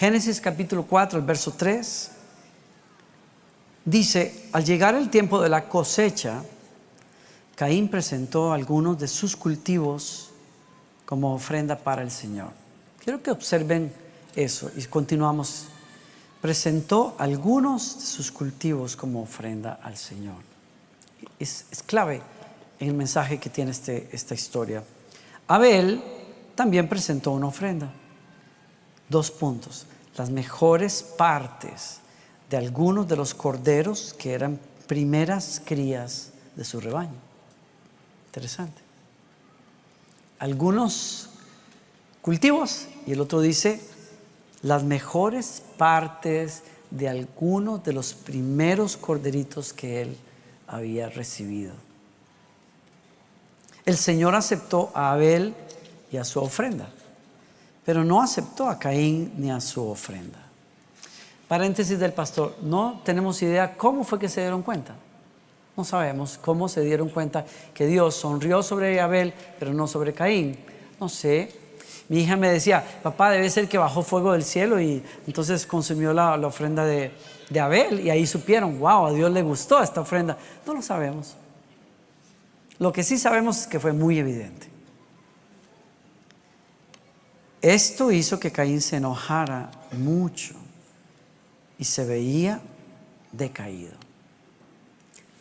Génesis capítulo 4, el verso 3, dice, al llegar el tiempo de la cosecha, Caín presentó algunos de sus cultivos como ofrenda para el Señor. Quiero que observen eso y continuamos. Presentó algunos de sus cultivos como ofrenda al Señor. Es, es clave en el mensaje que tiene este, esta historia. Abel también presentó una ofrenda. Dos puntos. Las mejores partes de algunos de los corderos que eran primeras crías de su rebaño. Interesante. Algunos cultivos y el otro dice las mejores partes de algunos de los primeros corderitos que él había recibido. El Señor aceptó a Abel y a su ofrenda, pero no aceptó a Caín ni a su ofrenda. Paréntesis del pastor, no tenemos idea cómo fue que se dieron cuenta. No sabemos cómo se dieron cuenta que Dios sonrió sobre Abel, pero no sobre Caín. No sé. Mi hija me decía, papá, debe ser que bajó fuego del cielo y entonces consumió la, ofrenda de, de Abel y ahí supieron, wow, a Dios le gustó esta ofrenda. No lo sabemos. Lo que sí sabemos es que fue muy evidente. Esto hizo que Caín se enojara mucho y se veía decaído.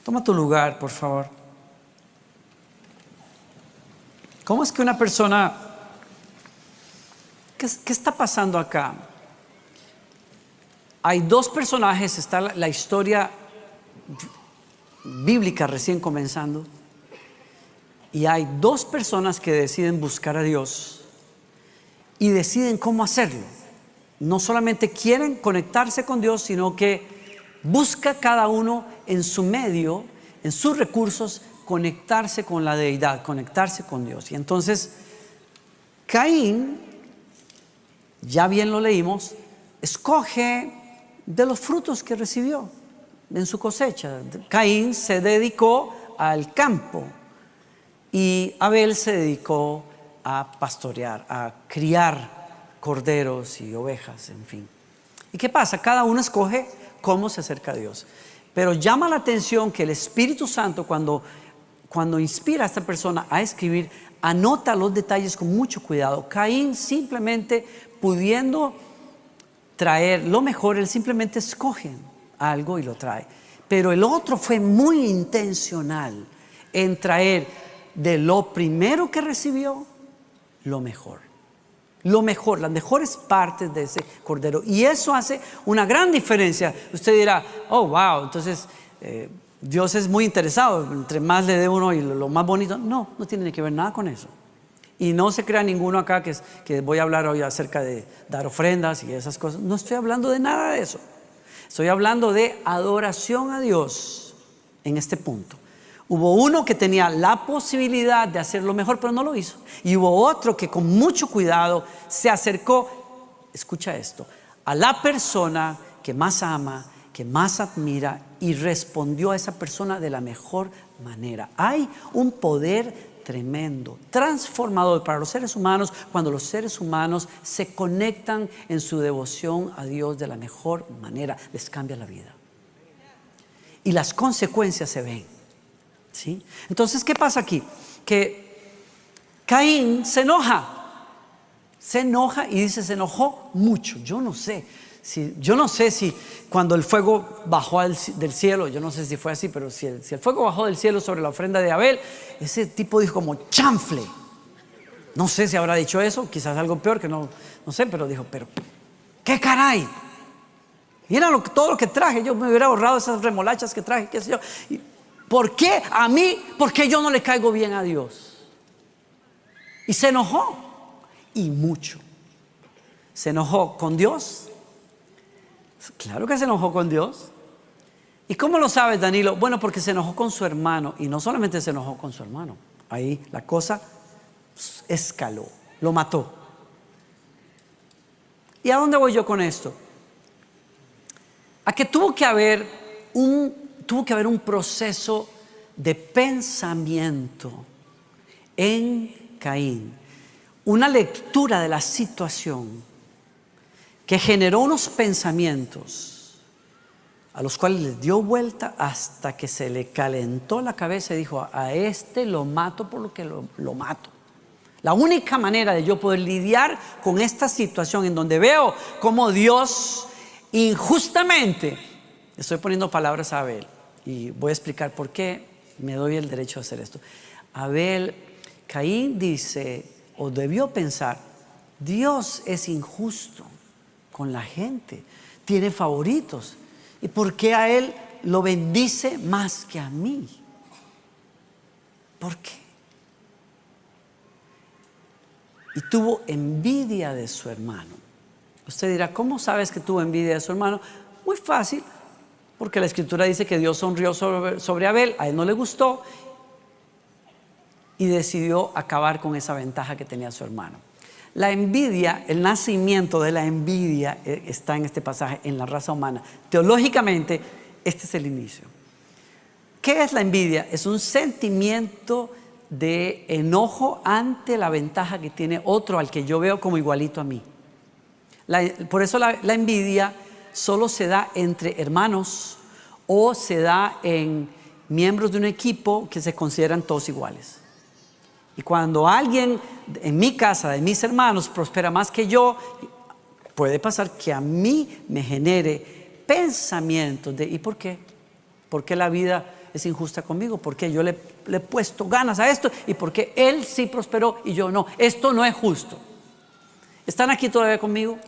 Toma tu lugar, por favor. ¿Cómo es que una persona... ¿Qué, está pasando acá? Hay dos personajes, está la historia bíblica recién comenzando y hay dos personas que deciden buscar a Dios y deciden cómo hacerlo. No solamente quieren conectarse con Dios, sino que busca cada uno en su medio, en sus recursos, conectarse con la deidad, conectarse con Dios. Y entonces, Caín, ya bien lo leímos, escoge de los frutos que recibió en su cosecha. Caín se dedicó al campo, y Abel se dedicó a pastorear, a criar corderos y ovejas, en fin. ¿Y qué pasa? Cada uno escoge cómo se acerca a Dios. Pero llama la atención que el Espíritu Santo cuando, cuando inspira a esta persona a escribir, anota los detalles con mucho cuidado. Caín simplemente pudiendo traer lo mejor, él simplemente escoge algo y lo trae. Pero el otro fue muy intencional en traer de lo primero que recibió, lo mejor. Lo mejor, las mejores partes de ese cordero. Y eso hace una gran diferencia. Usted dirá, oh, wow, entonces eh, Dios es muy interesado, entre más le dé uno y lo, más bonito. No, no tiene que ver nada con eso. Y no se crea ninguno acá que, que voy a hablar hoy acerca de dar ofrendas y esas cosas. No estoy hablando de nada de eso. Estoy hablando de adoración a Dios en este punto. Hubo uno que tenía la posibilidad de hacerlo mejor, pero no lo hizo. Y hubo otro que con mucho cuidado se acercó, escucha esto, a la persona que más ama, que más admira y respondió a esa persona de la mejor manera. Hay un poder tremendo, transformador para los seres humanos cuando los seres humanos se conectan en su devoción a Dios de la mejor manera. Les cambia la vida. Y las consecuencias se ven. Entonces, ¿qué pasa aquí? Que Caín se enoja, se enoja y dice, se enojó mucho. Yo no sé, si, yo no sé si cuando el fuego bajó del cielo, yo no sé si fue así, pero si el, fuego bajó del cielo sobre la ofrenda de Abel, ese tipo dijo como chanfle. No sé si habrá dicho eso, quizás algo peor que no, no sé, pero dijo, pero, ¿qué caray? Mira lo, todo lo que traje, yo me hubiera ahorrado esas remolachas que traje, qué sé yo. ¿Por qué a mí? Porque yo no le caigo bien a Dios. Y se enojó. Y mucho. ¿Se enojó con Dios? Claro que se enojó con Dios. ¿Y cómo lo sabes, Danilo? Bueno, porque se enojó con su hermano. Y no solamente se enojó con su hermano. Ahí la cosa escaló. Lo mató. ¿Y a dónde voy yo con esto? A que tuvo que haber un tuvo que haber un proceso de pensamiento en Caín, una lectura de la situación que generó unos pensamientos a los cuales le dio vuelta hasta que se le calentó la cabeza y dijo, a este lo mato por lo que lo, mato. La única manera de yo poder lidiar con esta situación en donde veo cómo Dios injustamente, estoy poniendo palabras a Abel y voy a explicar por qué me doy el derecho de hacer esto. Abel, Caín dice, o debió pensar, Dios es injusto con la gente, tiene favoritos. ¿Y por qué a él lo bendice más que a mí? ¿Por qué? Y tuvo envidia de su hermano. Usted dirá, ¿cómo sabes que tuvo envidia de su hermano? Muy fácil, porque la escritura dice que Dios sonrió sobre, sobre Abel, a él no le gustó y decidió acabar con esa ventaja que tenía su hermano. La envidia, el nacimiento de la envidia eh, está en este pasaje, en la raza humana. Teológicamente, este es el inicio. ¿Qué es la envidia? Es un sentimiento de enojo ante la ventaja que tiene otro al que yo veo como igualito a mí. por eso la, la envidia solo se da entre hermanos o se da en miembros de un equipo que se consideran todos iguales. Y cuando alguien en mi casa, de mis hermanos, prospera más que yo, puede pasar que a mí me genere pensamientos de ¿y por qué? ¿Por qué la vida es injusta conmigo? ¿Por qué yo le, le he puesto ganas a esto? ¿Y por qué él sí prosperó y yo no? Esto no es justo. ¿Están aquí todavía conmigo?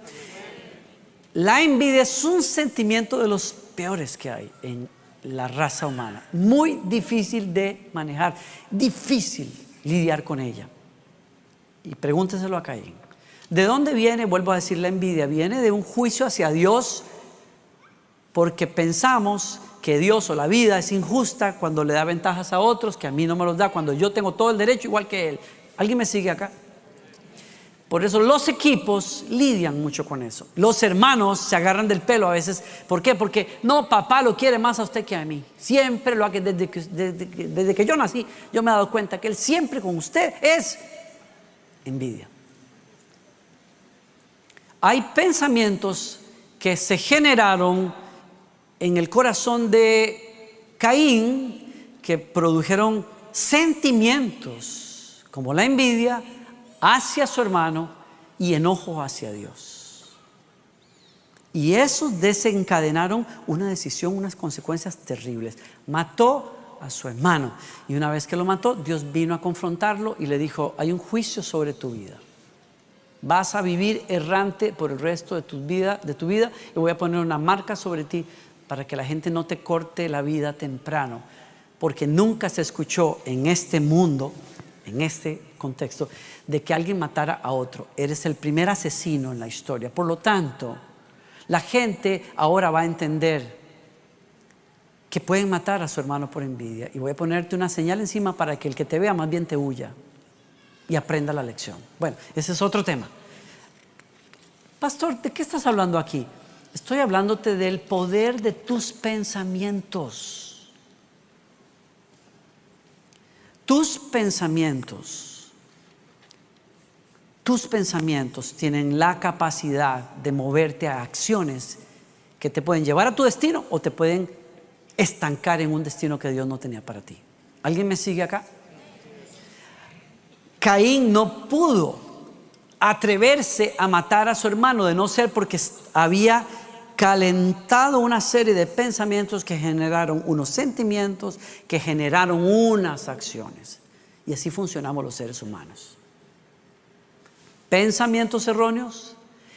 La envidia es un sentimiento de los peores que hay en la raza humana. Muy difícil de manejar. Difícil lidiar con ella. Y pregúnteselo a Caín. ¿De dónde viene, vuelvo a decir, la envidia? Viene de un juicio hacia Dios porque pensamos que Dios o la vida es injusta cuando le da ventajas a otros, que a mí no me los da, cuando yo tengo todo el derecho igual que Él. ¿Alguien me sigue acá? Por eso los equipos lidian mucho con eso. Los hermanos se agarran del pelo a veces. ¿Por qué? Porque no, papá lo quiere más a usted que a mí. Siempre lo hace desde que, desde, que yo nací. Yo me he dado cuenta que él siempre con usted es envidia. Hay pensamientos que se generaron en el corazón de Caín que produjeron sentimientos como la envidia, hacia su hermano y enojo hacia Dios. Y esos desencadenaron una decisión, unas consecuencias terribles. Mató a su hermano. Y una vez que lo mató, Dios vino a confrontarlo y le dijo, hay un juicio sobre tu vida. Vas a vivir errante por el resto de tu vida, de tu vida y voy a poner una marca sobre ti para que la gente no te corte la vida temprano, porque nunca se escuchó en este mundo, en este contexto, de que alguien matara a otro. Eres el primer asesino en la historia. Por lo tanto, la gente ahora va a entender que pueden matar a su hermano por envidia. Y voy a ponerte una señal encima para que el que te vea más bien te huya y aprenda la lección. Bueno, ese es otro tema. Pastor, ¿de qué estás hablando aquí? Estoy hablándote del poder de tus pensamientos. Tus pensamientos tus pensamientos tienen la capacidad de moverte a acciones que te pueden llevar a tu destino o te pueden estancar en un destino que Dios no tenía para ti. ¿Alguien me sigue acá? Caín no pudo atreverse a matar a su hermano de no ser porque había calentado una serie de pensamientos que generaron unos sentimientos, que generaron unas acciones. Y así funcionamos los seres humanos pensamientos erróneos,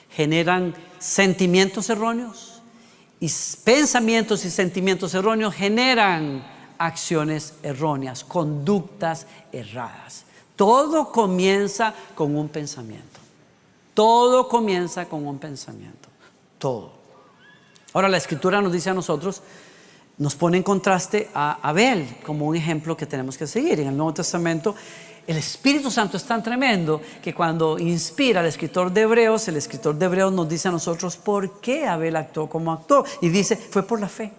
generan sentimientos erróneos y pensamientos y sentimientos erróneos generan acciones erróneas, conductas erradas. Todo comienza con un pensamiento. Todo comienza con un pensamiento. Todo. Ahora la escritura nos dice a nosotros, nos pone en contraste a Abel como un ejemplo que tenemos que seguir. En el Nuevo Testamento el Espíritu Santo es tan tremendo que cuando inspira al escritor de Hebreos, el escritor de Hebreos nos dice a nosotros por qué Abel actuó como actuó. Y dice, fue por la fe.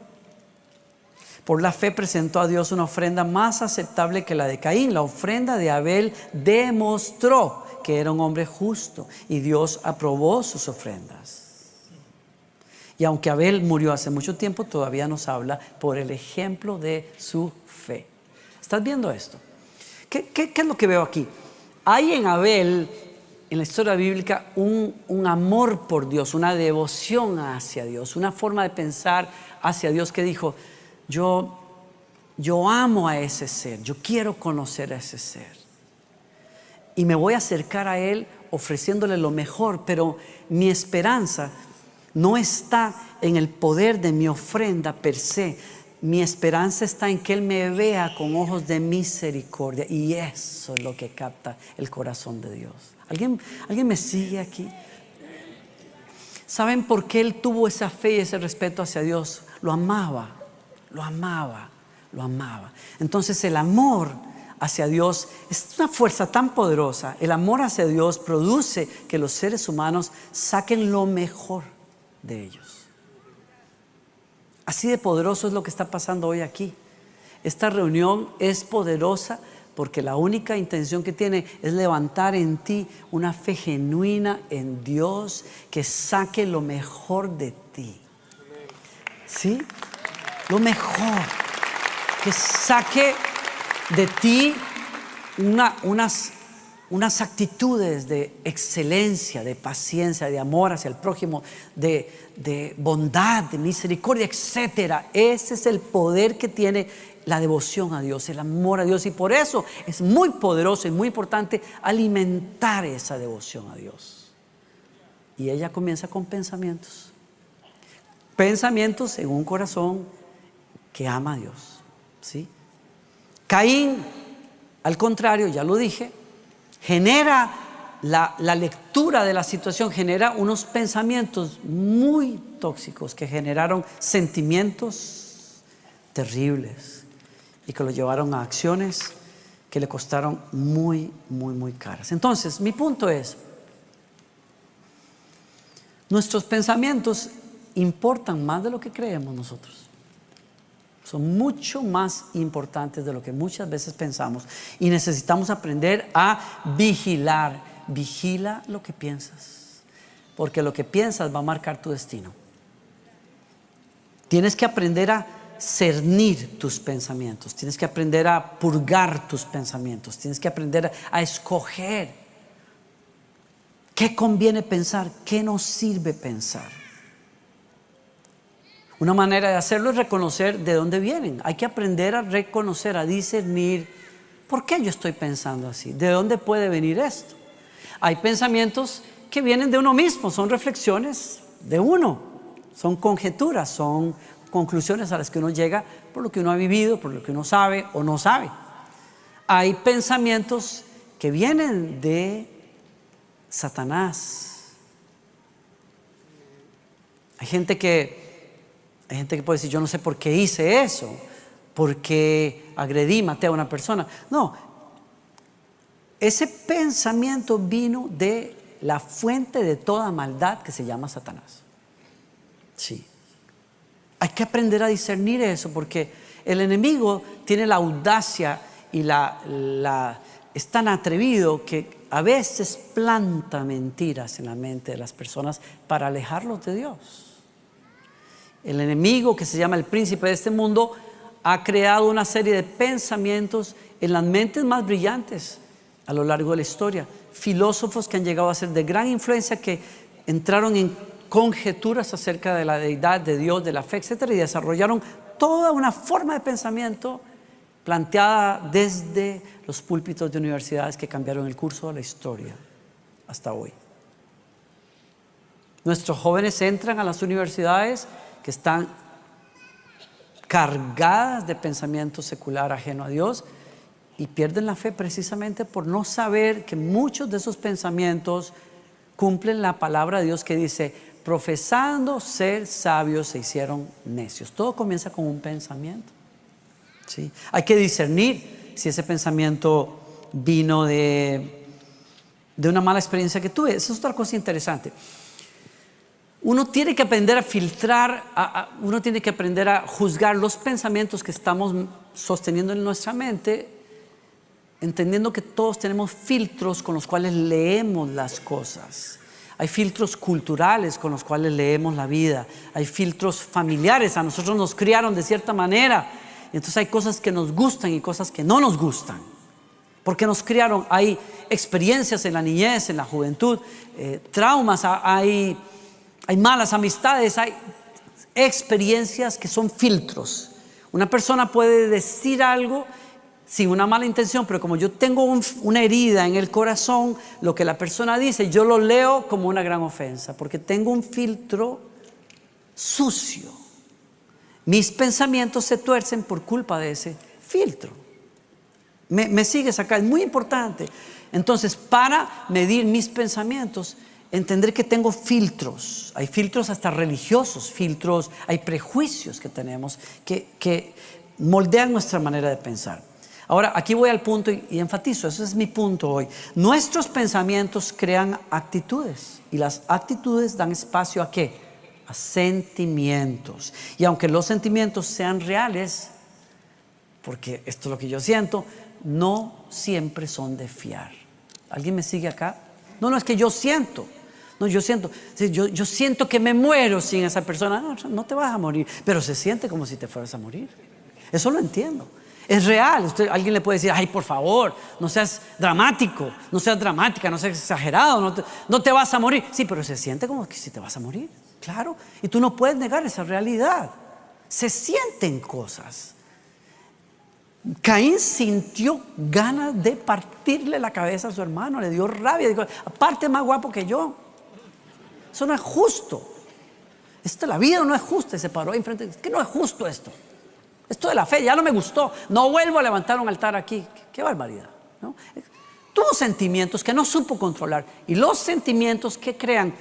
Por la fe presentó a Dios una ofrenda más aceptable que la de Caín. La ofrenda de Abel demostró que era un hombre justo y Dios aprobó sus ofrendas. Y aunque Abel murió hace mucho tiempo, todavía nos habla por el ejemplo de su fe. ¿Estás viendo esto? ¿Qué, es lo que veo aquí? Hay en Abel, en la historia bíblica, un, un amor por Dios, una devoción hacia Dios, una forma de pensar hacia Dios que dijo, yo, yo amo a ese ser, yo quiero conocer a ese ser. Y me voy a acercar a Él ofreciéndole lo mejor, pero mi esperanza no está en el poder de mi ofrenda per se. Mi esperanza está en que Él me vea con ojos de misericordia. Y eso es lo que capta el corazón de Dios. ¿Alguien, ¿alguien me sigue aquí? ¿Saben por qué Él tuvo esa fe y ese respeto hacia Dios? Lo amaba, lo amaba, lo amaba. Entonces el amor hacia Dios es una fuerza tan poderosa. El amor hacia Dios produce que los seres humanos saquen lo mejor de ellos. Así de poderoso es lo que está pasando hoy aquí. Esta reunión es poderosa porque la única intención que tiene es levantar en ti una fe genuina en Dios que saque lo mejor de ti. ¿Sí? Lo mejor. Que saque de ti unas, unas actitudes de excelencia, de paciencia, de amor hacia el prójimo, de, bondad, de misericordia, etc. Ese es el poder que tiene la devoción a Dios, el amor a Dios. Y por eso es muy poderoso y muy importante alimentar esa devoción a Dios. Y ella comienza con pensamientos. Pensamientos en un corazón que ama a Dios. ¿Sí? Caín, al contrario, ya lo dije, genera la, lectura de la situación, genera unos pensamientos muy tóxicos que generaron sentimientos terribles y que lo llevaron a acciones que le costaron muy, muy, muy caras. Entonces, mi punto es, nuestros pensamientos importan más de lo que creemos nosotros son mucho más importantes de lo que muchas veces pensamos y necesitamos aprender a vigilar. Vigila lo que piensas, porque lo que piensas va a marcar tu destino. Tienes que aprender a cernir tus pensamientos, tienes que aprender a purgar tus pensamientos, tienes que aprender a escoger qué conviene pensar, qué nos sirve pensar. Una manera de hacerlo es reconocer de dónde vienen. Hay que aprender a reconocer, a discernir por qué yo estoy pensando así, de dónde puede venir esto. Hay pensamientos que vienen de uno mismo, son reflexiones de uno, son conjeturas, son conclusiones a las que uno llega por lo que uno ha vivido, por lo que uno sabe o no sabe. Hay pensamientos que vienen de Satanás. Hay gente que hay gente que puede decir, yo no sé por qué hice eso, por qué agredí, maté a una persona. No, ese pensamiento vino de la fuente de toda maldad que se llama Satanás. Sí. Hay que aprender a discernir eso porque el enemigo tiene la audacia y la, es tan atrevido que a veces planta mentiras en la mente de las personas para alejarlos de Dios. El enemigo, que se llama el príncipe de este mundo, ha creado una serie de pensamientos en las mentes más brillantes a lo largo de la historia. Filósofos que han llegado a ser de gran influencia, que entraron en conjeturas acerca de la deidad, de Dios, de la fe, etc. Y desarrollaron toda una forma de pensamiento planteada desde los púlpitos de universidades que cambiaron el curso de la historia hasta hoy. Nuestros jóvenes entran a las universidades que están cargadas de pensamiento secular ajeno a Dios y pierden la fe precisamente por no saber que muchos de esos pensamientos cumplen la palabra de Dios que dice, profesando ser sabios se hicieron necios. Todo comienza con un pensamiento. ¿sí? Hay que discernir si ese pensamiento vino de, de una mala experiencia que tuve. Esa es otra cosa interesante uno tiene que aprender a filtrar, uno tiene que aprender a juzgar los pensamientos que estamos sosteniendo en nuestra mente, entendiendo que todos tenemos filtros con los cuales leemos las cosas. hay filtros culturales con los cuales leemos la vida, hay filtros familiares, a nosotros nos criaron de cierta manera, entonces hay cosas que nos gustan y cosas que no nos gustan, porque nos criaron, hay experiencias en la niñez, en la juventud, eh, traumas, hay, hay malas amistades, hay experiencias que son filtros. Una persona puede decir algo sin una mala intención, pero como yo tengo una herida en el corazón, lo que la persona dice, yo lo leo como una gran ofensa, porque tengo un filtro sucio. Mis pensamientos se tuercen por culpa de ese filtro. Me, me sigues acá, es muy importante. Entonces, para medir mis pensamientos, entender que tengo filtros. Hay filtros hasta religiosos, filtros, hay prejuicios que tenemos que, que moldean nuestra manera de pensar. Ahora, aquí voy al punto y, enfatizo, ese es mi punto hoy. Nuestros pensamientos crean actitudes y las actitudes dan espacio a qué? A sentimientos. Y aunque los sentimientos sean reales, porque esto es lo que yo siento, no siempre son de fiar. ¿Alguien me sigue acá? No, no es que yo siento. No, yo siento, yo, yo siento que me muero sin esa persona. No, no te vas a morir, pero se siente como si te fueras a morir. Eso lo entiendo. Es real. Alguien le puede decir, ay, por favor, no seas dramático, no seas dramática, no seas exagerado, no te, no te vas a morir. Sí, pero se siente como que si te vas a morir, claro. Y tú no puedes negar esa realidad. Se sienten cosas. Caín sintió ganas de partirle la cabeza a su hermano, le dio rabia, aparte más guapo que yo. Eso no es justo. Esta, la vida no es justa. Se paró ahí enfrente. Es que no es justo esto. Esto de la fe ya no me gustó. No vuelvo a levantar un altar aquí. Qué, barbaridad. Tuvo sentimientos que no supo controlar. Y los sentimientos que crean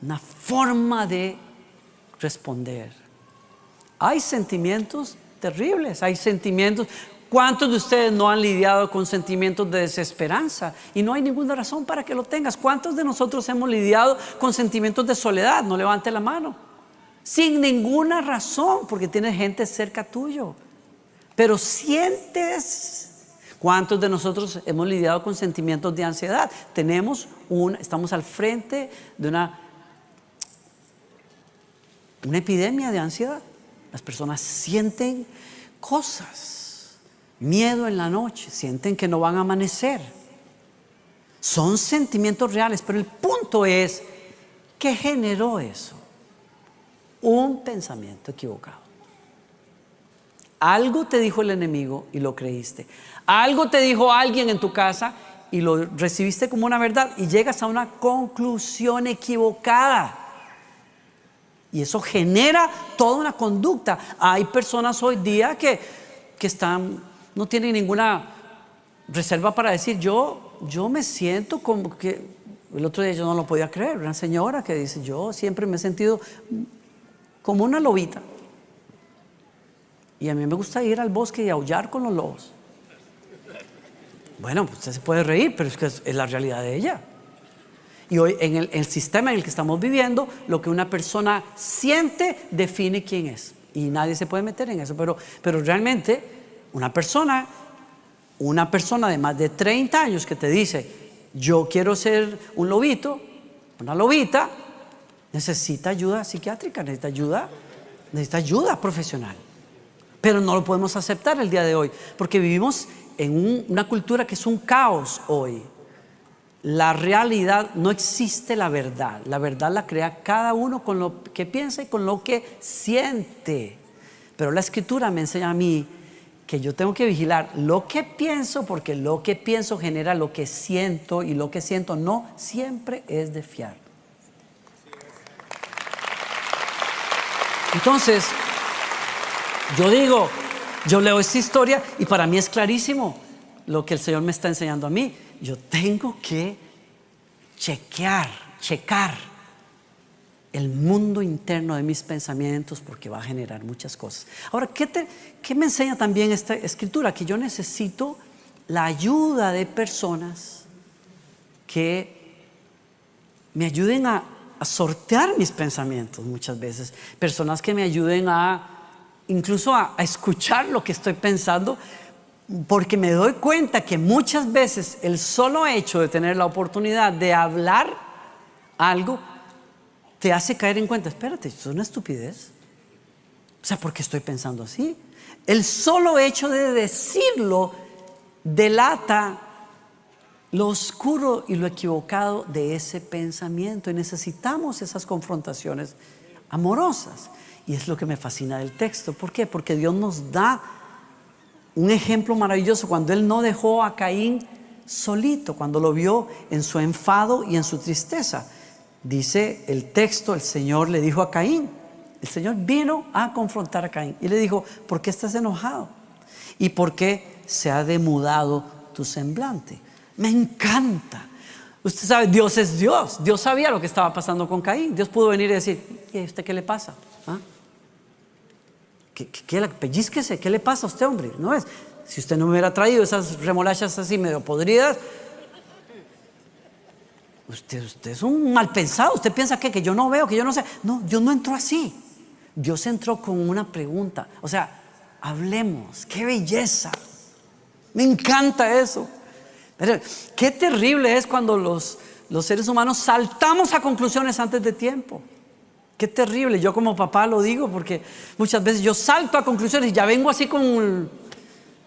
una forma de responder. Hay sentimientos terribles, hay sentimientos. ¿Cuántos de ustedes no han lidiado con sentimientos de desesperanza? Y no hay ninguna razón para que lo tengas. ¿Cuántos de nosotros hemos lidiado con sentimientos de soledad? No levante la mano sin ninguna razón, porque tienes gente cerca tuyo. Pero sientes, ¿cuántos de nosotros hemos lidiado con sentimientos de ansiedad? Tenemos una, estamos al frente de una, una epidemia de ansiedad. Las personas sienten cosas, miedo en la noche, sienten que no van a amanecer. Son sentimientos reales, pero el punto es, ¿qué generó eso? un pensamiento equivocado. Algo te dijo el enemigo y lo creíste. Algo te dijo alguien en tu casa y lo recibiste como una verdad y llegas a una conclusión equivocada. Y eso genera toda una conducta. Hay personas hoy día que, que están, no tienen ninguna reserva para decir, yo, yo me siento como que, el otro día yo no lo podía creer, una señora que dice, yo siempre me he sentido como una lobita. Y a mí me gusta ir al bosque y aullar con los lobos. Bueno, pues usted se puede reír, pero es que es, la realidad de ella. Y hoy en el, sistema en el que estamos viviendo, lo que una persona siente define quién es. Y nadie se puede meter en eso. Pero, pero realmente, una persona, una persona de más de 30 años que te dice, yo quiero ser un lobito, una lobita, necesita ayuda psiquiátrica, necesita ayuda, necesita ayuda profesional. Pero no lo podemos aceptar el día de hoy, porque vivimos en una cultura que es un caos hoy. La realidad, no existe la verdad. La verdad la crea cada uno con lo que piensa y con lo que siente. Pero la escritura me enseña a mí que yo tengo que vigilar lo que pienso, porque lo que pienso genera lo que siento y lo que siento no siempre es de fiar. Entonces, yo digo, yo leo esta historia y para mí es clarísimo lo que el Señor me está enseñando a mí. Yo tengo que chequear, checar el mundo interno de mis pensamientos porque va a generar muchas cosas. Ahora, ¿qué, ¿qué, me enseña también esta escritura? Que yo necesito la ayuda de personas que me ayuden a sortear mis pensamientos muchas veces. Personas que me ayuden a incluso a, escuchar lo que estoy pensando, porque me doy cuenta que muchas veces el solo hecho de tener la oportunidad de hablar algo, te hace caer en cuenta, espérate, esto es una estupidez. O sea, ¿por qué estoy pensando así? El solo hecho de decirlo delata lo oscuro y lo equivocado de ese pensamiento. Y necesitamos esas confrontaciones amorosas. Y es lo que me fascina del texto. ¿Por qué? Porque Dios nos da un ejemplo maravilloso cuando Él no dejó a Caín solito, cuando lo vio en su enfado y en su tristeza. Dice el texto, el Señor le dijo a Caín, el Señor vino a confrontar a Caín y le dijo, ¿por qué estás enojado? ¿Y por qué se ha demudado tu semblante? Me encanta. Usted sabe, Dios es Dios. Dios sabía lo que estaba pasando con Caín. Dios pudo venir y decir, ¿y a usted qué le pasa? ¿Ah? ¿Qué, qué, pellizquese, ¿qué le pasa a usted, hombre? No es. Si usted no me hubiera traído esas remolachas así medio podridas, usted, usted es un mal pensado. Usted piensa que, que yo no veo, que yo no sé. No, Dios no entró así. Dios entró con una pregunta. O sea, hablemos. ¡Qué belleza! Me encanta eso. Pero qué terrible es cuando los, los seres humanos saltamos a conclusiones antes de tiempo. Qué terrible. Yo como papá lo digo porque muchas veces yo salto a conclusiones y ya vengo así con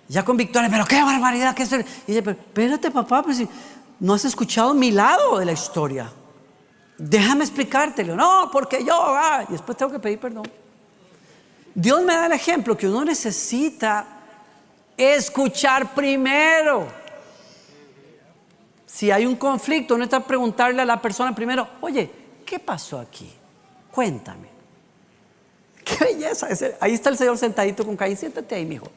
ya con Victoria, pero qué barbaridad que es. Y dice, pero espérate papá, pues no has escuchado mi lado de la historia. Déjame explicártelo. No, porque yo, ah, y después tengo que pedir perdón. Dios me da el ejemplo que uno necesita escuchar primero. Si hay un conflicto, uno está preguntarle a la persona primero, oye, ¿qué pasó aquí? Cuéntame. Qué belleza. Ahí está el Señor sentadito con Caín. Siéntate ahí, mijo.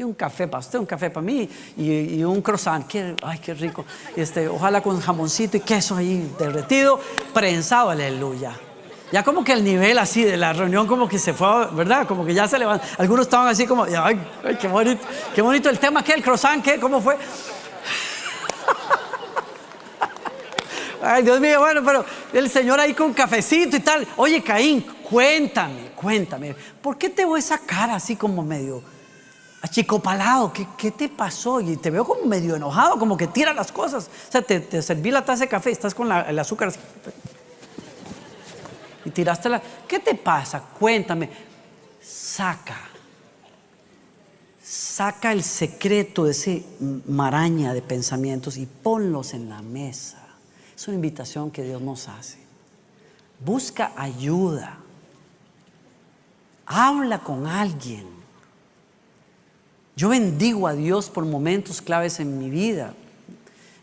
Y un café para usted, un café para mí y, un croissant. ay, qué rico. Este, ojalá con jamoncito y queso ahí derretido, prensado, aleluya. Ya como que el nivel así de la reunión como que se fue, ¿verdad? Como que ya se levantó. Algunos estaban así como, ay, qué bonito, qué bonito el tema, ¿qué? El croissant, ¿qué? ¿Cómo fue? Ay, Dios mío, bueno, pero el Señor ahí con cafecito y tal. Oye, Caín, cuéntame, cuéntame. ¿Por qué te veo esa cara así como medio achicopalado? ¿Qué, ¿Qué te pasó? Y te veo como medio enojado, como que tira las cosas. O sea, te, serví la taza de café, estás con el azúcar y tiraste la... ¿Qué te pasa? Cuéntame. Saca. Saca el secreto de ese maraña de pensamientos y ponlos en la mesa. Es una invitación que Dios nos hace. Busca ayuda. Habla con alguien. Yo bendigo a Dios por momentos claves en mi vida.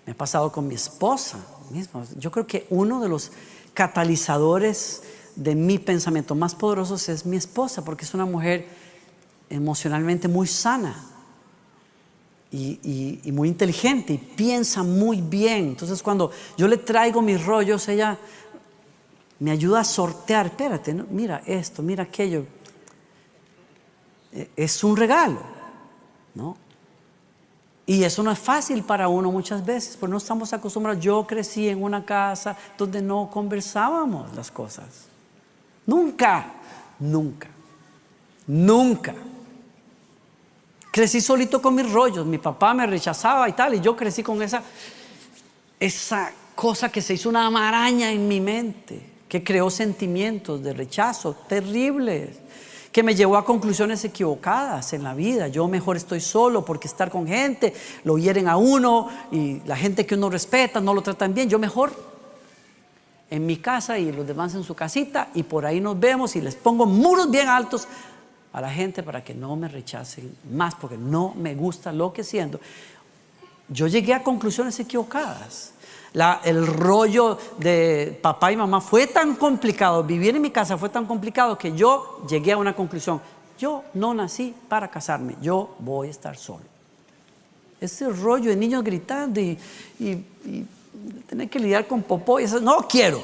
Me ha pasado con mi esposa Yo creo que uno de los catalizadores de mi pensamiento más poderosos es mi esposa, porque es una mujer emocionalmente muy sana y, muy inteligente y piensa muy bien. Entonces cuando yo le traigo mis rollos, ella me ayuda a sortear, espérate, mira esto, mira aquello. E, es un regalo, ¿no? Y eso no es fácil para uno muchas veces, porque no estamos acostumbrados. Yo crecí en una casa donde no conversábamos las cosas. Nunca, nunca, nunca. Crecí solito con mis rollos, mi papá me rechazaba y tal, y yo crecí con esa, esa cosa que se hizo una maraña en mi mente, que creó sentimientos de rechazo terribles que me llevó a conclusiones equivocadas en la vida. Yo mejor estoy solo porque estar con gente, lo hieren a uno y la gente que uno respeta no lo tratan bien. Yo mejor en mi casa y los demás en su casita y por ahí nos vemos y les pongo muros bien altos a la gente para que no me rechacen más porque no me gusta lo que siento. Yo llegué a conclusiones equivocadas. El rollo de papá y mamá fue tan complicado, vivir en mi casa fue tan complicado que yo llegué a una conclusión. Yo no nací para casarme, yo voy a estar solo. Ese rollo de niños gritando y tener que lidiar con popó y eso, no quiero.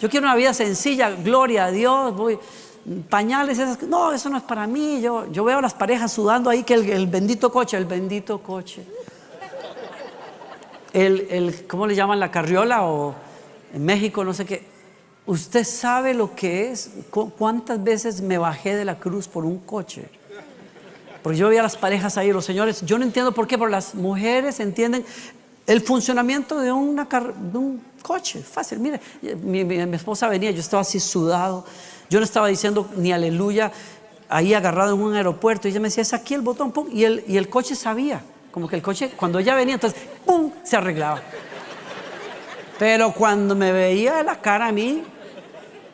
Yo quiero una vida sencilla, gloria a Dios, voy, pañales, esas, no, eso no es para mí. Yo, yo veo a las parejas sudando ahí que el, bendito coche, el bendito coche. El, el, ¿cómo le llaman? La carriola o en México, no sé qué. Usted sabe lo que es, cuántas veces me bajé de la cruz por un coche. Porque yo veía las parejas ahí, los señores, yo no entiendo por qué, pero las mujeres entienden el funcionamiento de, una de un coche, fácil. Mire, mi, mi, esposa venía, yo estaba así sudado, yo no estaba diciendo ni aleluya, ahí agarrado en un aeropuerto, y ella me decía, es aquí el botón, pum, y el, y el coche sabía, como que el coche, cuando ella venía, entonces, pum, se arreglaba. Pero cuando me veía la cara a mí,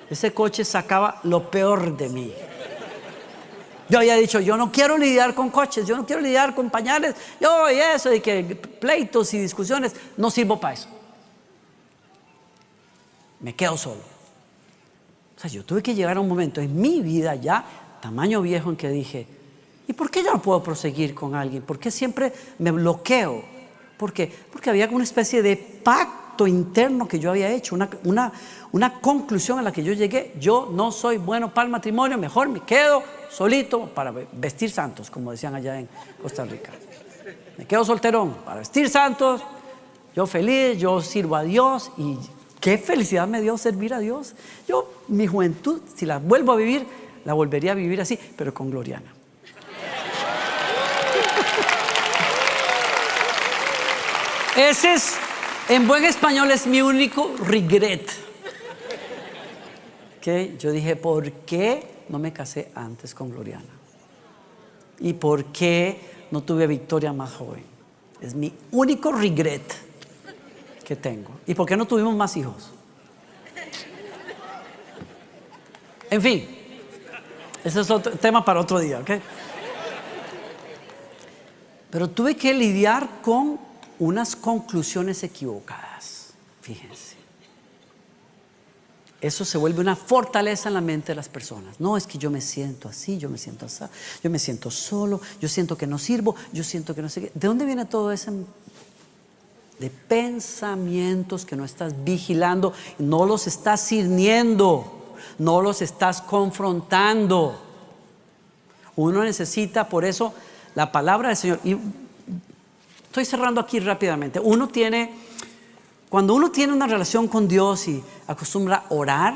ese coche sacaba lo peor de mí. Yo había dicho, yo no quiero lidiar con coches, yo no quiero lidiar con pañales, yo y eso, y que pleitos y discusiones, no sirvo para eso. Me quedo solo. O sea, yo tuve que llegar a un momento en mi vida ya, tamaño viejo, en que dije, ¿y por qué yo no puedo proseguir con alguien? ¿Por qué siempre me bloqueo? ¿Por qué? Porque había una especie de pacto interno que yo había hecho, una, una, conclusión a la que yo llegué. Yo no soy bueno para el matrimonio, mejor me quedo solito para vestir santos, como decían allá en Costa Rica. Me quedo solterón para vestir santos, yo feliz, yo sirvo a Dios y qué felicidad me dio servir a Dios. Yo, mi juventud, si la vuelvo a vivir, la volvería a vivir así, pero con Gloriana. Ese es, en buen español, es mi único regret. que Yo dije, ¿por qué no me casé antes con Gloriana? ¿Y por qué no tuve Victoria más joven? Es mi único regret que tengo. ¿Y por qué no tuvimos más hijos? En fin, ese es otro tema para otro día, ¿ok? Pero tuve que lidiar con unas conclusiones equivocadas, fíjense eso se vuelve una fortaleza en la mente de las personas. No es que yo me siento así, yo me siento así, yo me siento solo, yo siento que no sirvo, yo siento que no sé qué. ¿De dónde viene todo eso? De pensamientos que no estás vigilando, no los estás sirviendo, no los estás confrontando. Uno necesita, por eso, la palabra del Señor. Estoy cerrando aquí rápidamente. Uno tiene cuando uno tiene una relación con Dios y acostumbra a orar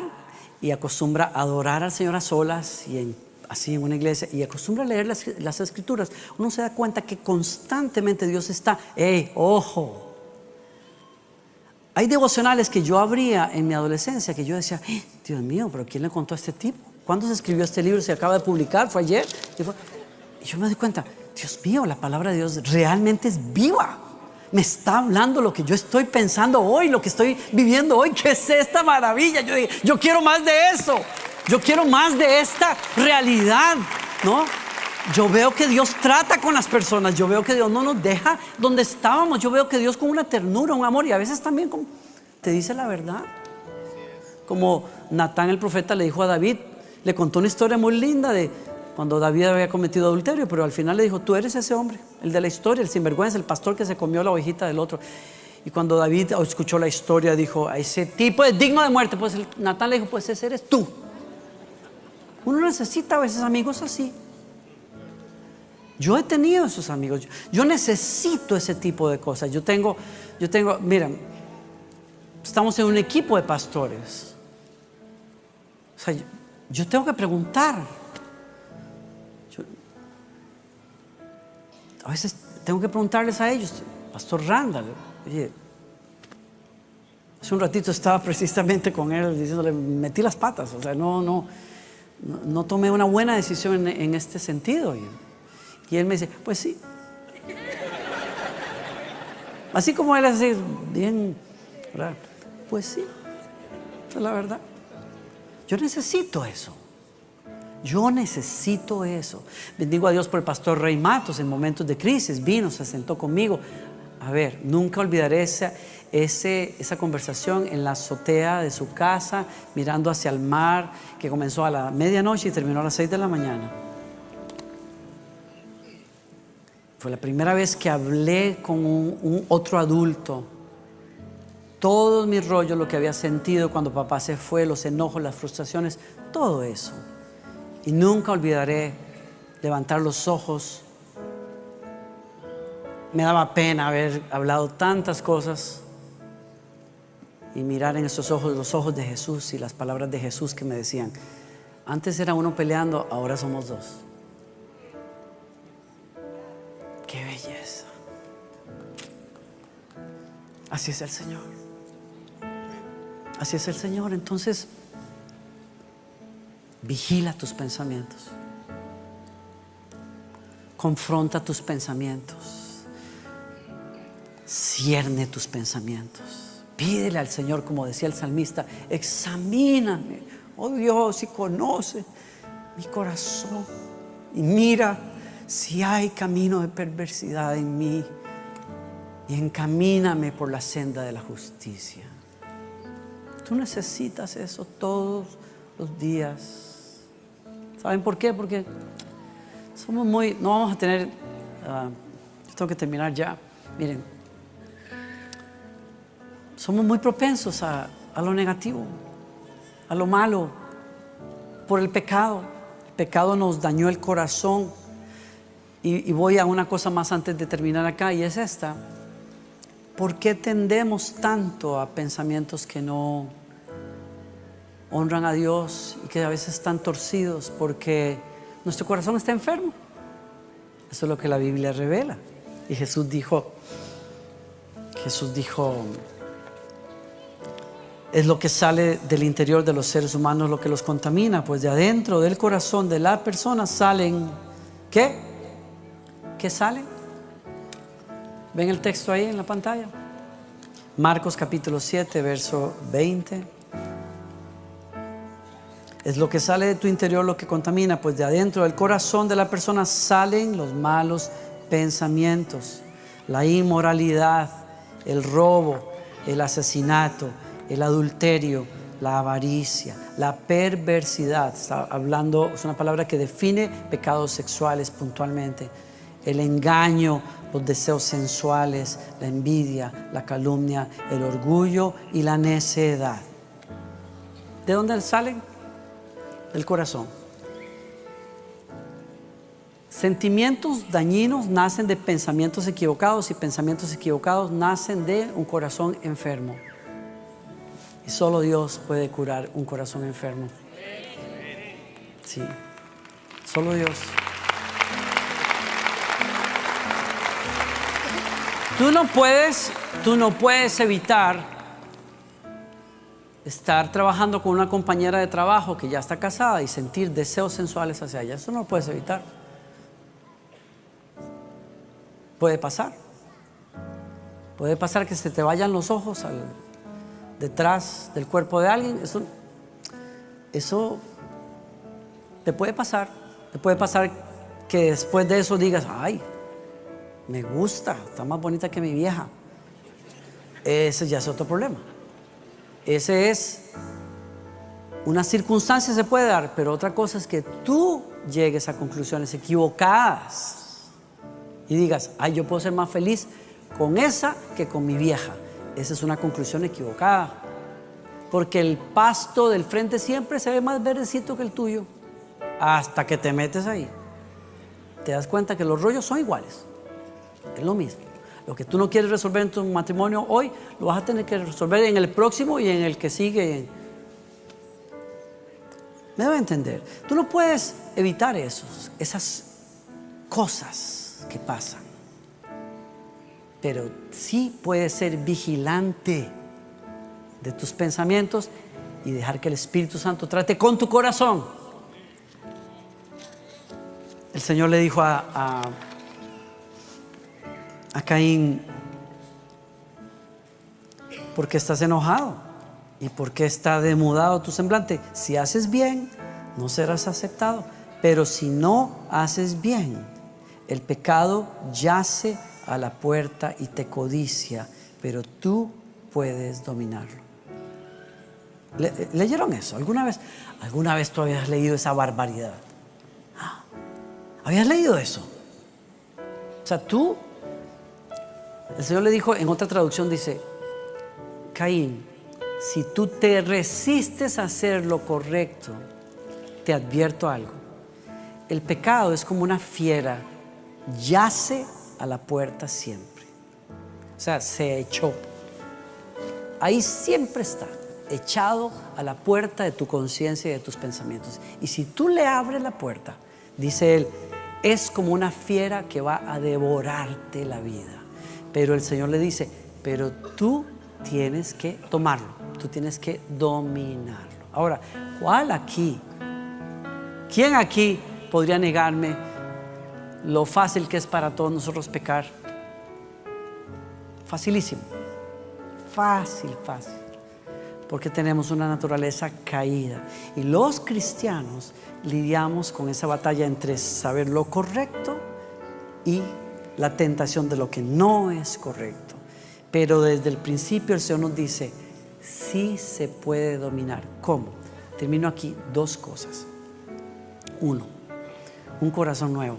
y acostumbra adorar al Señor a solas y así en una iglesia y acostumbra leer las, escrituras, uno se da cuenta que constantemente Dios está, hey, ojo. Hay devocionales que yo abría en mi adolescencia que yo decía, eh, Dios mío, pero ¿quién le contó a este tipo? ¿Cuándo se escribió este libro? Se acaba de publicar, fue ayer. y yo me doy cuenta, Dios mío, la palabra de Dios realmente es viva me está hablando lo que yo estoy pensando hoy, lo que estoy viviendo hoy. ¿Qué es esta maravilla? Yo, quiero más de eso. Yo quiero más de esta realidad, ¿no? Yo veo que Dios trata con las personas, yo veo que Dios no nos deja donde estábamos, yo veo que Dios con una ternura, un amor y a veces también te dice la verdad. Como Natán el profeta le dijo a David, le contó una historia muy linda de cuando David había cometido adulterio, pero al final le dijo, tú eres ese hombre, el de la historia, el sinvergüenza, el pastor que se comió la ovejita del otro. Y cuando David escuchó la historia, dijo, a ese tipo es digno de muerte. Pues Natán le dijo, pues ese eres tú. Uno necesita a veces amigos así. Yo he tenido esos amigos. Yo necesito ese tipo de cosas. Yo tengo, yo tengo, miren, estamos en un equipo de pastores. O sea, yo tengo que preguntar. A veces tengo que preguntarles a ellos, Pastor Randall, oye, hace un ratito estaba precisamente con él diciéndole, metí las patas, o sea, no, no, no, tomé una buena decisión en, este sentido. Y, él me dice, pues sí. Así como él hace bien, pues sí, es la verdad. Yo necesito eso. Yo necesito eso. Bendigo a Dios por el pastor Rey Matos en momentos de crisis. Vino, se sentó conmigo. A ver, nunca olvidaré esa, esa conversación en la azotea de su casa, mirando hacia el mar, que comenzó a la medianoche y terminó a las seis de la mañana. Fue la primera vez que hablé con un otro adulto. Todos mis rollos, lo que había sentido cuando papá se fue, los enojos, las frustraciones, todo eso. Y nunca olvidaré levantar los ojos. Me daba pena haber hablado tantas cosas y mirar en esos ojos los ojos de Jesús y las palabras de Jesús que me decían, antes era uno peleando, ahora somos dos. Qué belleza. Así es el Señor. Así es el Señor. Entonces, vigila tus pensamientos. Confronta tus pensamientos. Cierne tus pensamientos. Pídele al Señor, como decía el salmista, examíname. Oh Dios, y conoce mi corazón. Y mira si hay camino de perversidad en mí. Y encamíname por la senda de la justicia. Tú necesitas eso todos los días. ¿Saben por qué? Porque somos muy, no vamos a tener, uh, tengo que terminar ya, miren, somos muy propensos a, a lo negativo, a lo malo, por el pecado. El pecado nos dañó el corazón. Y voy a una cosa más antes de terminar acá, y es esta. ¿Por qué tendemos tanto a pensamientos que no honran a Dios y que a veces están torcidos? Porque nuestro corazón está enfermo. Eso es lo que la Biblia revela. Y Jesús dijo, Jesús dijo, es lo que sale del interior de los seres humanos lo que los contamina, pues de adentro del corazón de la persona salen, ¿qué? ¿Qué salen? ¿Ven el texto ahí en la pantalla? Marcos capítulo 7, verso 20. Es lo que sale de tu interior lo que contamina, pues de adentro del corazón de la persona salen los malos pensamientos, la inmoralidad, el robo, el asesinato, el adulterio, la avaricia, la perversidad. Está hablando, es una palabra que define pecados sexuales puntualmente. El engaño, los deseos sensuales, la envidia, la calumnia, el orgullo y la necedad. ¿De dónde salen? Del corazón. Sentimientos dañinos nacen de pensamientos equivocados y pensamientos equivocados nacen de un corazón enfermo. Y solo Dios puede curar un corazón enfermo. Sí, solo Dios. Tú no puedes, tú no puedes evitar estar trabajando con una compañera de trabajo que ya está casada y sentir deseos sensuales hacia ella. Eso no lo puedes evitar. Puede pasar. Puede pasar que se te vayan los ojos al, detrás del cuerpo de alguien, eso, eso te puede pasar. Te puede pasar que después de eso digas, ay, me gusta, está más bonita que mi vieja. Ese ya es otro problema. Ese es una circunstancia se puede dar, pero otra cosa es que tú llegues a conclusiones equivocadas y digas, ay, yo puedo ser más feliz con esa que con mi vieja. Esa es una conclusión equivocada. Porque el pasto del frente siempre se ve más verdecito que el tuyo. Hasta que te metes ahí. Te das cuenta que los rollos son iguales. Es lo mismo. Lo que tú no quieres resolver en tu matrimonio hoy, lo vas a tener que resolver en el próximo y en el que sigue. Me debe entender. Tú no puedes evitar esos, esas cosas que pasan pero sí puedes ser vigilante de tus pensamientos y dejar que el Espíritu Santo trate con tu corazón. El Señor le dijo a, a, a Caín, ¿por qué estás enojado? ¿Y por qué está demudado tu semblante? Si haces bien, no serás aceptado. Pero si no haces bien, el pecado yace a la puerta y te codicia, pero tú puedes dominarlo. ¿Leyeron eso? ¿Alguna vez? ¿Alguna vez tú habías leído esa barbaridad? Ah, ¿Habías leído eso? O sea, tú, el Señor le dijo, en otra traducción dice, Caín, si tú te resistes a hacer lo correcto, te advierto algo. El pecado es como una fiera, yace a la puerta siempre. O sea, se echó. Ahí siempre está, echado a la puerta de tu conciencia y de tus pensamientos. Y si tú le abres la puerta, dice él, es como una fiera que va a devorarte la vida. Pero el Señor le dice, pero tú tienes que tomarlo, tú tienes que dominarlo. Ahora, ¿cuál aquí? ¿Quién aquí podría negarme lo fácil que es para todos nosotros pecar? Facilísimo. Fácil, fácil. Porque tenemos una naturaleza caída. Y los cristianos lidiamos con esa batalla entre saber lo correcto y la tentación de lo que no es correcto. Pero desde el principio el Señor nos dice, sí se puede dominar. ¿Cómo? Termino aquí dos cosas. Uno, un corazón nuevo.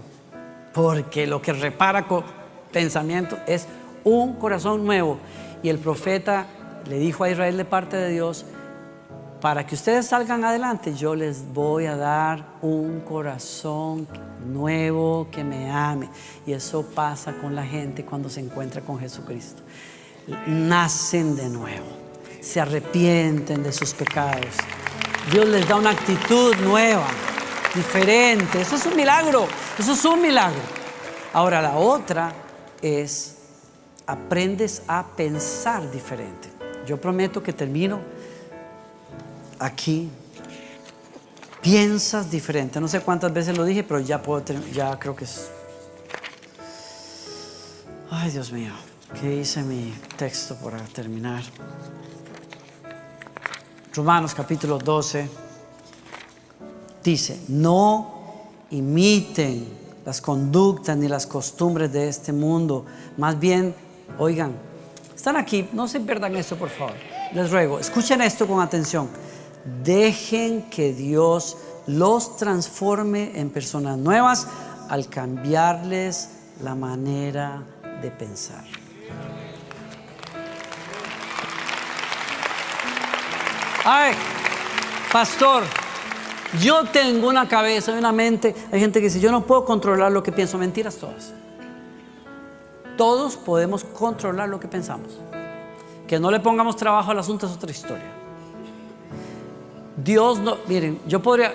Porque lo que repara con pensamiento es un corazón nuevo. Y el profeta le dijo a Israel de parte de Dios, para que ustedes salgan adelante, yo les voy a dar un corazón nuevo que me ame. Y eso pasa con la gente cuando se encuentra con Jesucristo. Nacen de nuevo, se arrepienten de sus pecados. Dios les da una actitud nueva, diferente. Eso es un milagro, eso es un milagro. Ahora la otra es aprendes a pensar diferente. Yo prometo que termino aquí. Piensas diferente. No sé cuántas veces lo dije, pero ya puedo, ya creo que es. Ay, Dios mío, ¿qué hice mi texto para terminar? Romanos capítulo 12 dice, no imiten las conductas ni las costumbres de este mundo, más bien Oigan, están aquí, no se pierdan esto, por favor. Les ruego, escuchen esto con atención. Dejen que Dios los transforme en personas nuevas al cambiarles la manera de pensar. Ay, pastor, yo tengo una cabeza y una mente. Hay gente que dice, yo no puedo controlar lo que pienso. Mentiras todas. Todos podemos controlar lo que pensamos. Que no le pongamos trabajo al asunto es otra historia. Dios no, miren, yo podría,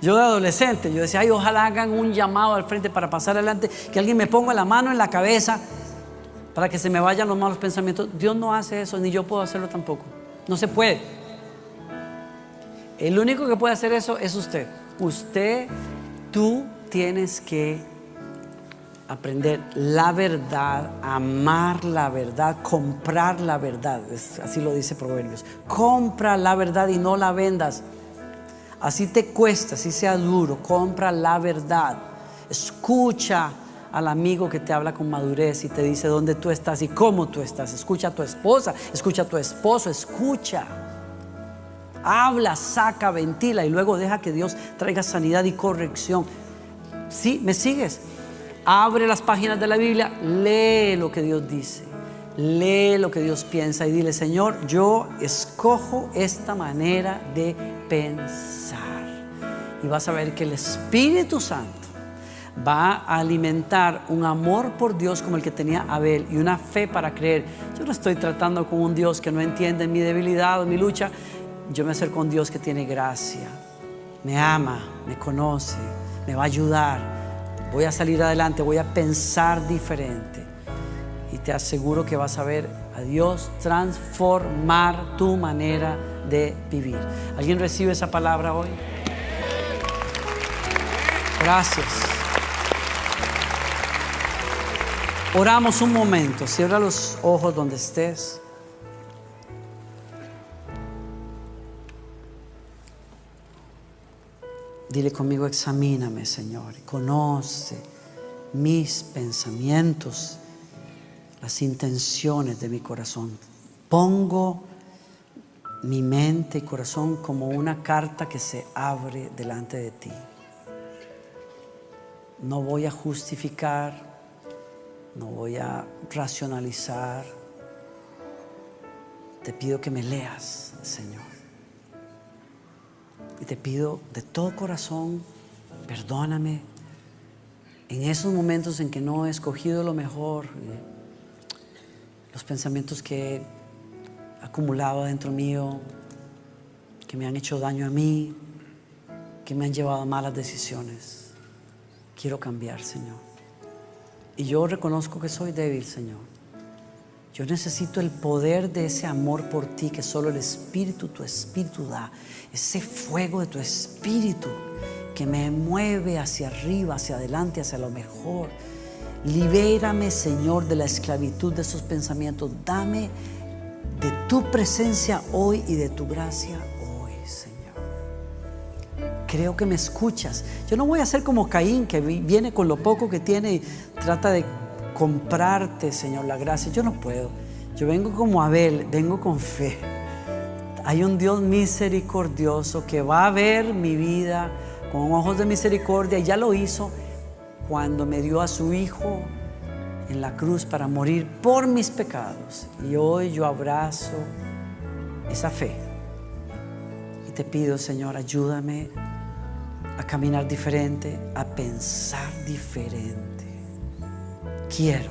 yo de adolescente, yo decía, ay, ojalá hagan un llamado al frente para pasar adelante, que alguien me ponga la mano en la cabeza para que se me vayan los malos pensamientos. Dios no hace eso, ni yo puedo hacerlo tampoco. No se puede. El único que puede hacer eso es usted. Usted, tú tienes que aprender la verdad, amar la verdad, comprar la verdad. así lo dice Proverbios. Compra la verdad y no la vendas. Así te cuesta, así sea duro, compra la verdad. Escucha al amigo que te habla con madurez y te dice dónde tú estás y cómo tú estás. Escucha a tu esposa, escucha a tu esposo, escucha. Habla, saca, ventila y luego deja que Dios traiga sanidad y corrección. ¿Sí? ¿Me sigues? Abre las páginas de la Biblia, lee lo que Dios dice, lee lo que Dios piensa y dile, Señor, yo escojo esta manera de pensar. Y vas a ver que el Espíritu Santo va a alimentar un amor por Dios como el que tenía Abel y una fe para creer. Yo no estoy tratando con un Dios que no entiende mi debilidad o mi lucha. Yo me acerco a un Dios que tiene gracia, me ama, me conoce, me va a ayudar voy a salir adelante, voy a pensar diferente. Y te aseguro que vas a ver a Dios transformar tu manera de vivir. ¿Alguien recibe esa palabra hoy? Gracias. Oramos un momento, cierra los ojos donde estés. Dile conmigo, examíname, Señor, conoce mis pensamientos, las intenciones de mi corazón. Pongo mi mente y corazón como una carta que se abre delante de ti. No voy a justificar, no voy a racionalizar. Te pido que me leas, Señor. Y te pido de todo corazón, perdóname en esos momentos en que no he escogido lo mejor, eh, los pensamientos que he acumulado dentro mío, que me han hecho daño a mí, que me han llevado a malas decisiones. Quiero cambiar, Señor. Y yo reconozco que soy débil, Señor. Yo necesito el poder de ese amor por ti que solo el Espíritu, tu Espíritu da. Ese fuego de tu Espíritu que me mueve hacia arriba, hacia adelante, hacia lo mejor. Libérame, Señor, de la esclavitud de esos pensamientos. Dame de tu presencia hoy y de tu gracia hoy, Señor. Creo que me escuchas. Yo no voy a ser como Caín, que viene con lo poco que tiene y trata de comprarte, Señor, la gracia. Yo no puedo. Yo vengo como Abel, vengo con fe. Hay un Dios misericordioso que va a ver mi vida con ojos de misericordia. y Ya lo hizo cuando me dio a su Hijo en la cruz para morir por mis pecados. Y hoy yo abrazo esa fe. Y te pido, Señor, ayúdame a caminar diferente, a pensar diferente. Quiero,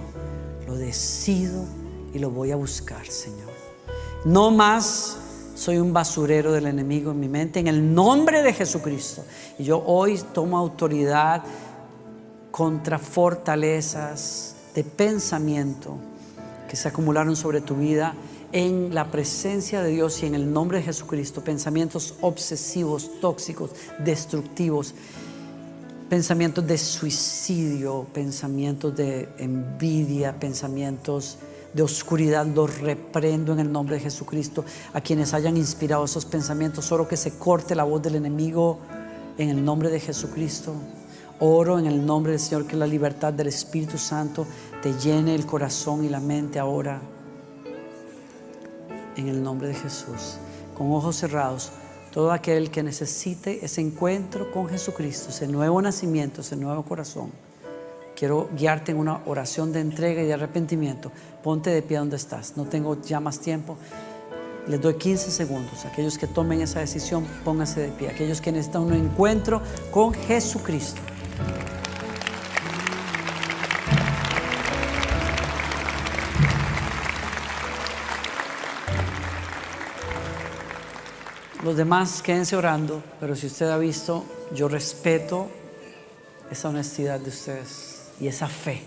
lo decido y lo voy a buscar, Señor. No más soy un basurero del enemigo en mi mente, en el nombre de Jesucristo. Y yo hoy tomo autoridad contra fortalezas de pensamiento que se acumularon sobre tu vida en la presencia de Dios y en el nombre de Jesucristo, pensamientos obsesivos, tóxicos, destructivos, pensamientos de suicidio, pensamientos de envidia, pensamientos de oscuridad, los reprendo en el nombre de Jesucristo. A quienes hayan inspirado esos pensamientos, solo que se corte la voz del enemigo en el nombre de Jesucristo. Oro en el nombre del Señor que la libertad del Espíritu Santo te llene el corazón y la mente ahora. En el nombre de Jesús. Con ojos cerrados. Todo aquel que necesite ese encuentro con Jesucristo, ese nuevo nacimiento, ese nuevo corazón. Quiero guiarte en una oración de entrega y de arrepentimiento. Ponte de pie donde estás. No tengo ya más tiempo. Les doy 15 segundos. Aquellos que tomen esa decisión, pónganse de pie. Aquellos que necesitan un encuentro con Jesucristo. Los demás quédense orando, pero si usted ha visto, yo respeto esa honestidad de ustedes y esa fe,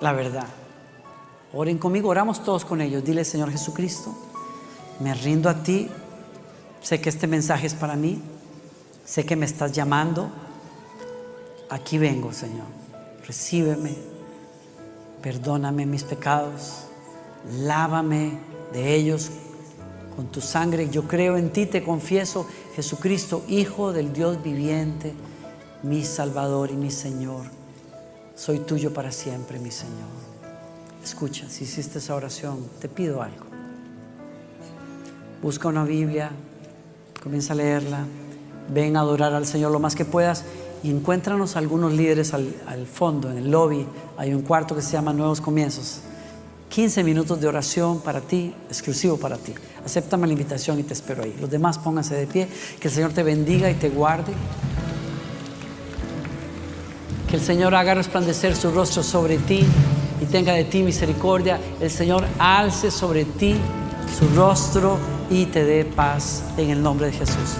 la verdad. Oren conmigo, oramos todos con ellos. Dile, Señor Jesucristo, me rindo a ti. Sé que este mensaje es para mí. Sé que me estás llamando aquí vengo, Señor. Recíbeme, perdóname mis pecados, lávame de ellos con tu sangre. Yo creo en ti, te confieso, Jesucristo, Hijo del Dios viviente, mi Salvador y mi Señor. Soy tuyo para siempre, mi Señor. Escucha, si hiciste esa oración, te pido algo. Busca una Biblia, comienza a leerla, ven a adorar al Señor lo más que puedas y encuéntranos algunos líderes al, fondo, en el lobby. Hay un cuarto que se llama Nuevos Comienzos. 15 minutos de oración para ti, exclusivo para ti. Acéptame la invitación y te espero ahí. Los demás pónganse de pie. Que el Señor te bendiga y te guarde. Que el Señor haga resplandecer su rostro sobre ti y tenga de ti misericordia. El Señor alce sobre ti su rostro y te dé paz en el nombre de Jesús.